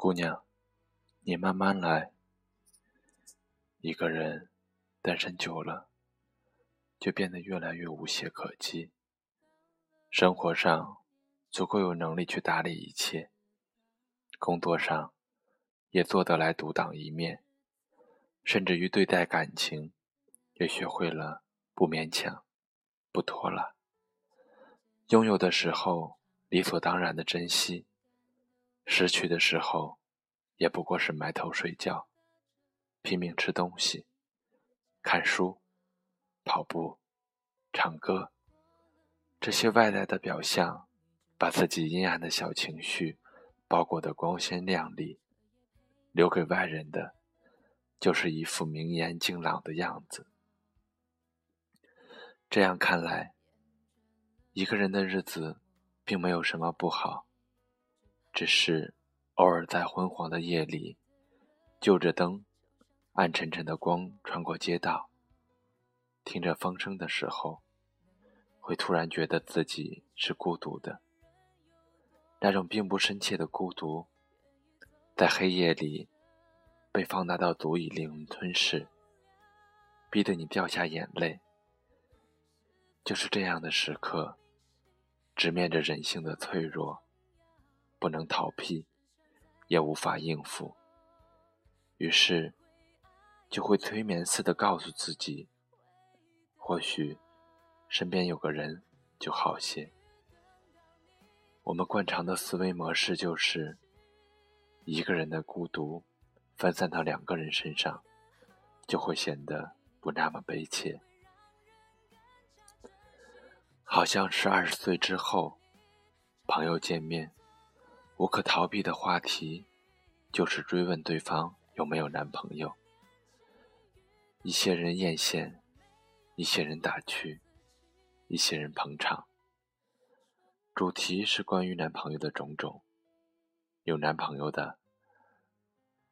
姑娘，你慢慢来。一个人单身久了，就变得越来越无懈可击。生活上足够有能力去打理一切，工作上也做得来独当一面，甚至于对待感情，也学会了不勉强、不拖拉。拥有的时候理所当然的珍惜。失去的时候，也不过是埋头睡觉，拼命吃东西、看书、跑步、唱歌，这些外在的表象，把自己阴暗的小情绪包裹得光鲜亮丽，留给外人的，就是一副明艳净朗的样子。这样看来，一个人的日子，并没有什么不好。只是偶尔在昏黄的夜里，就着灯，暗沉沉的光穿过街道，听着风声的时候，会突然觉得自己是孤独的。那种并不深切的孤独，在黑夜里被放大到足以令人吞噬，逼得你掉下眼泪。就是这样的时刻，直面着人性的脆弱。不能逃避，也无法应付，于是就会催眠似的告诉自己：或许身边有个人就好些。我们惯常的思维模式就是，一个人的孤独分散到两个人身上，就会显得不那么悲切。好像是二十岁之后，朋友见面。无可逃避的话题，就是追问对方有没有男朋友。一些人艳羡，一些人打趣，一些人捧场。主题是关于男朋友的种种。有男朋友的，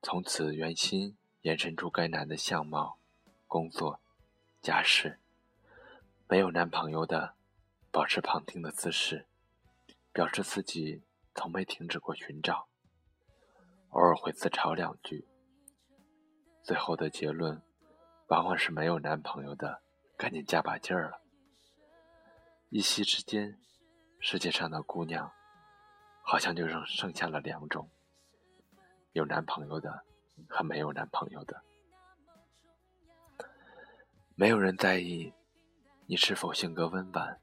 从此原心延伸出该男的相貌、工作、家世；没有男朋友的，保持旁听的姿势，表示自己。从没停止过寻找，偶尔会自嘲两句，最后的结论往往是没有男朋友的，赶紧加把劲儿了。一夕之间，世界上的姑娘好像就剩剩下了两种：有男朋友的和没有男朋友的。没有人在意你是否性格温婉，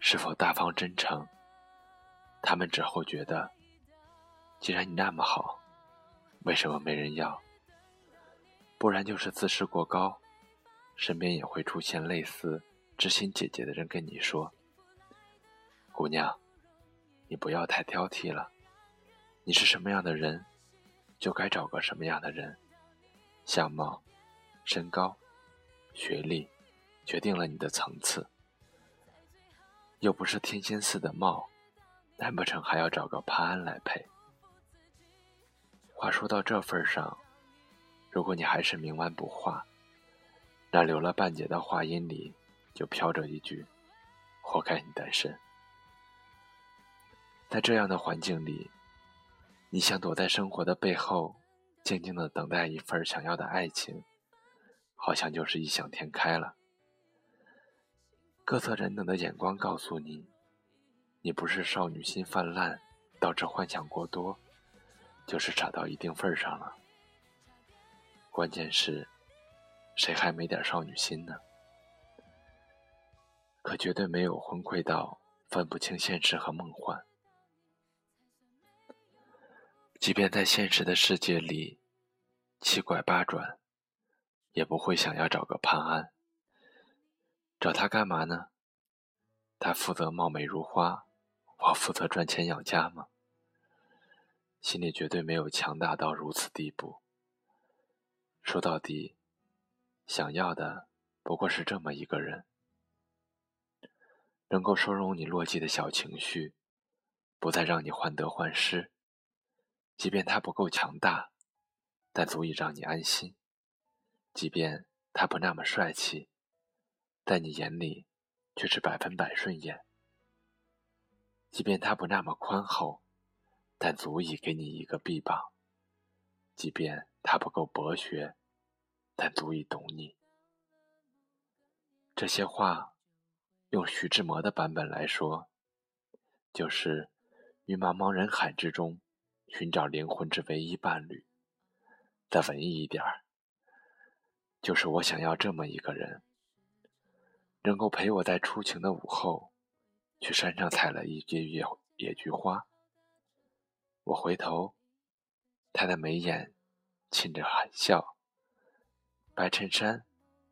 是否大方真诚。他们只会觉得，既然你那么好，为什么没人要？不然就是自视过高，身边也会出现类似知心姐姐的人跟你说：“姑娘，你不要太挑剔了，你是什么样的人，就该找个什么样的人，相貌、身高、学历，决定了你的层次，又不是天仙似的貌。”难不成还要找个潘安来配？话说到这份上，如果你还是冥顽不化，那留了半截的话音里就飘着一句：“活该你单身。”在这样的环境里，你想躲在生活的背后，静静的等待一份想要的爱情，好像就是异想天开了。各色人等的眼光告诉你。你不是少女心泛滥，导致幻想过多，就是傻到一定份上了。关键是，谁还没点少女心呢？可绝对没有昏聩到分不清现实和梦幻。即便在现实的世界里，七拐八转，也不会想要找个潘安。找他干嘛呢？他负责貌美如花。我负责赚钱养家吗？心里绝对没有强大到如此地步。说到底，想要的不过是这么一个人，能够收容你落寂的小情绪，不再让你患得患失。即便他不够强大，但足以让你安心；即便他不那么帅气，在你眼里却是百分百顺眼。即便他不那么宽厚，但足以给你一个臂膀；即便他不够博学，但足以懂你。这些话，用徐志摩的版本来说，就是于茫茫人海之中寻找灵魂之唯一伴侣。再文艺一点儿，就是我想要这么一个人，能够陪我在初晴的午后，去山上采了一枝野野菊花。我回头，他的眉眼噙着含笑，白衬衫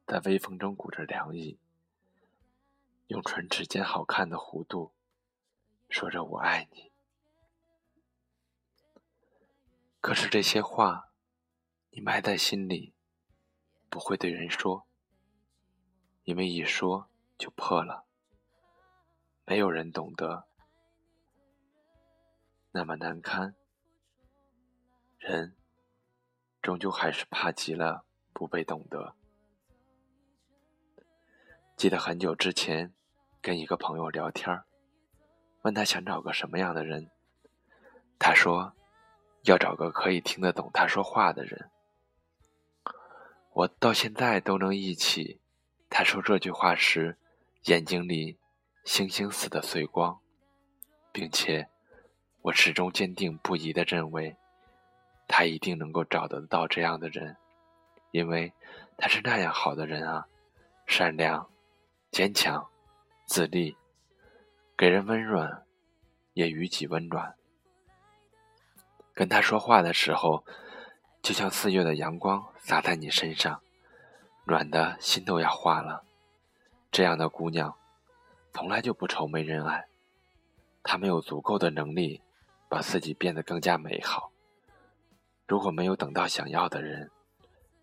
在微风中鼓着凉意，用唇齿间好看的弧度说着“我爱你”。可是这些话。你埋在心里，不会对人说，因为一说就破了，没有人懂得，那么难堪。人终究还是怕极了不被懂得。记得很久之前跟一个朋友聊天问他想找个什么样的人，他说要找个可以听得懂他说话的人。我到现在都能忆起，他说这句话时，眼睛里星星似的碎光，并且我始终坚定不移地认为，他一定能够找得到这样的人，因为他是那样好的人啊，善良、坚强、自立，给人温暖，也予己温暖。跟他说话的时候。就像四月的阳光洒在你身上，暖的心都要化了。这样的姑娘，从来就不愁没人爱。他没有足够的能力把自己变得更加美好。如果没有等到想要的人，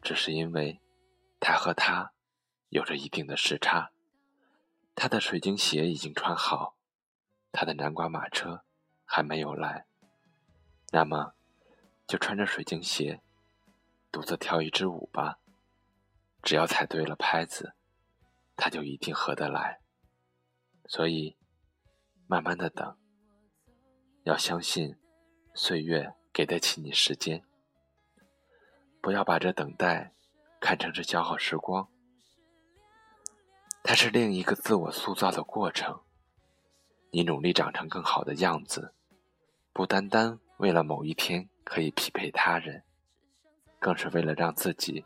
只是因为他和他有着一定的时差。他的水晶鞋已经穿好，他的南瓜马车还没有来。那么，就穿着水晶鞋。独自跳一支舞吧，只要踩对了拍子，他就一定合得来。所以，慢慢的等，要相信岁月给得起你时间。不要把这等待看成是消耗时光，它是另一个自我塑造的过程。你努力长成更好的样子，不单单为了某一天可以匹配他人。更是为了让自己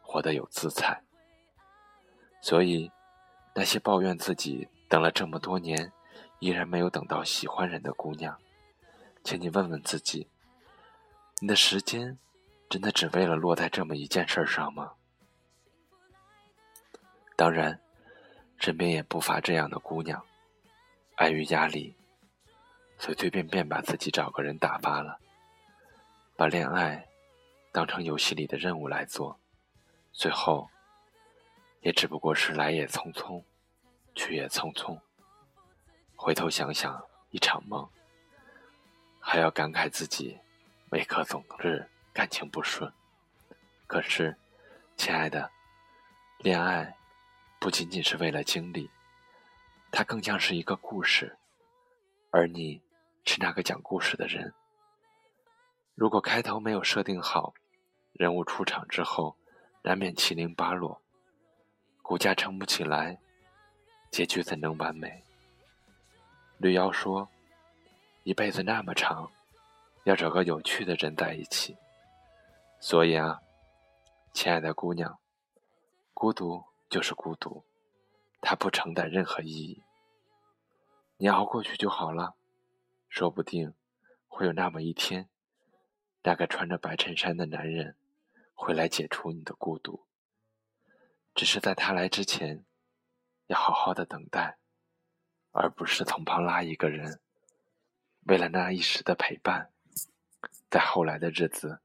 活得有姿彩。所以，那些抱怨自己等了这么多年，依然没有等到喜欢人的姑娘，请你问问自己：你的时间真的只为了落在这么一件事上吗？当然，身边也不乏这样的姑娘，碍于压力，随随便便把自己找个人打发了，把恋爱。当成游戏里的任务来做，最后也只不过是来也匆匆，去也匆匆。回头想想，一场梦，还要感慨自己为何总是感情不顺。可是，亲爱的，恋爱不仅仅是为了经历，它更像是一个故事，而你是那个讲故事的人。如果开头没有设定好，人物出场之后，难免七零八落，骨架撑不起来，结局怎能完美？绿妖说：“一辈子那么长，要找个有趣的人在一起。”所以啊，亲爱的姑娘，孤独就是孤独，它不承担任何意义。你熬过去就好了，说不定会有那么一天。那个穿着白衬衫的男人会来解除你的孤独，只是在他来之前，要好好的等待，而不是从旁拉一个人。为了那一时的陪伴，在后来的日子，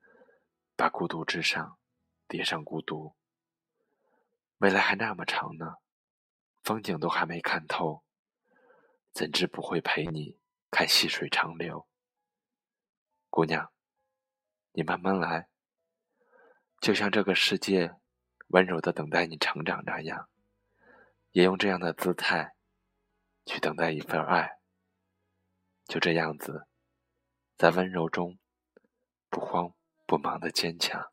把孤独之上叠上孤独。未来还那么长呢，风景都还没看透，怎知不会陪你看细水长流，姑娘。你慢慢来，就像这个世界温柔的等待你成长那样，也用这样的姿态去等待一份爱。就这样子，在温柔中不慌不忙的坚强。